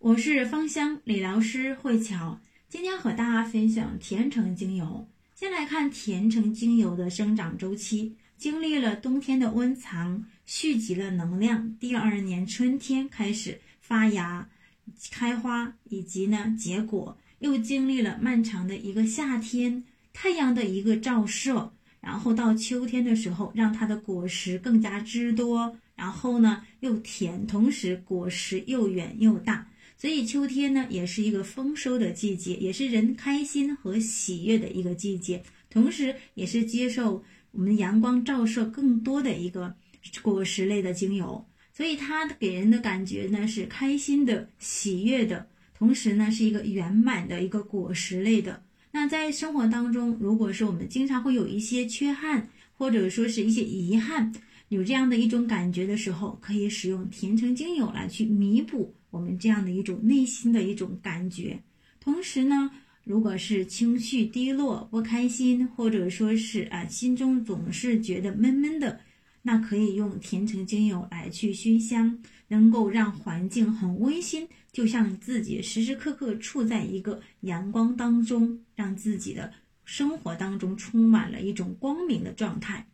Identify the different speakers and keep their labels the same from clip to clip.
Speaker 1: 我是芳香理疗师慧巧，今天和大家分享甜橙精油。先来看甜橙精油的生长周期，经历了冬天的温藏，蓄积了能量，第二年春天开始发芽、开花，以及呢结果，又经历了漫长的一个夏天，太阳的一个照射。然后到秋天的时候，让它的果实更加汁多，然后呢又甜，同时果实又圆又大。所以秋天呢也是一个丰收的季节，也是人开心和喜悦的一个季节，同时也是接受我们阳光照射更多的一个果实类的精油。所以它给人的感觉呢是开心的、喜悦的，同时呢是一个圆满的一个果实类的。那在生活当中，如果是我们经常会有一些缺憾，或者说是一些遗憾，有这样的一种感觉的时候，可以使用甜橙精油来去弥补我们这样的一种内心的一种感觉。同时呢，如果是情绪低落、不开心，或者说是啊心中总是觉得闷闷的。那可以用甜橙精油来去熏香，能够让环境很温馨，就像自己时时刻刻处在一个阳光当中，让自己的生活当中充满了一种光明的状态。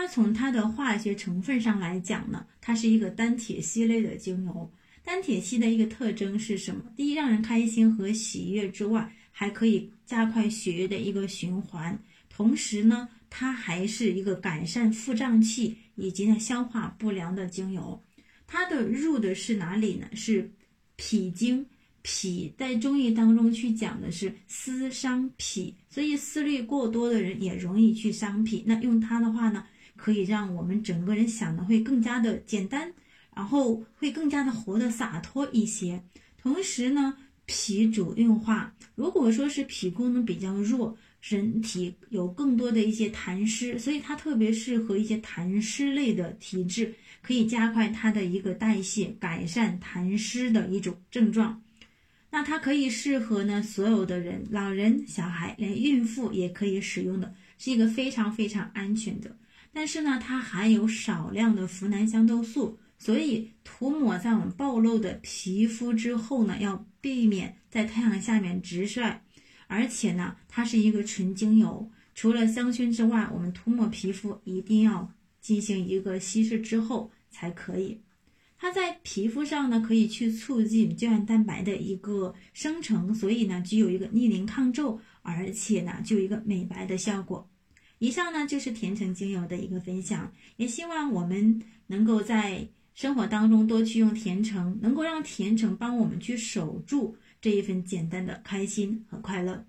Speaker 1: 那从它的化学成分上来讲呢，它是一个单铁烯类的精油。单铁烯的一个特征是什么？第一，让人开心和喜悦之外，还可以加快血液的一个循环，同时呢。它还是一个改善腹胀气以及呢消化不良的精油，它的入的是哪里呢？是脾经，脾在中医当中去讲的是思伤脾，所以思虑过多的人也容易去伤脾。那用它的话呢，可以让我们整个人想的会更加的简单，然后会更加的活得洒脱一些。同时呢，脾主运化，如果说是脾功能比较弱。人体有更多的一些痰湿，所以它特别适合一些痰湿类的体质，可以加快它的一个代谢，改善痰湿的一种症状。那它可以适合呢所有的人，老人、小孩，连孕妇也可以使用的，是一个非常非常安全的。但是呢，它含有少量的呋喃香豆素，所以涂抹在我们暴露的皮肤之后呢，要避免在太阳下面直晒。而且呢，它是一个纯精油，除了香薰之外，我们涂抹皮肤一定要进行一个稀释之后才可以。它在皮肤上呢，可以去促进胶原蛋白的一个生成，所以呢，具有一个逆龄抗皱，而且呢，就有一个美白的效果。以上呢，就是甜橙精油的一个分享，也希望我们能够在生活当中多去用甜橙，能够让甜橙帮我们去守住。这一份简单的开心和快乐。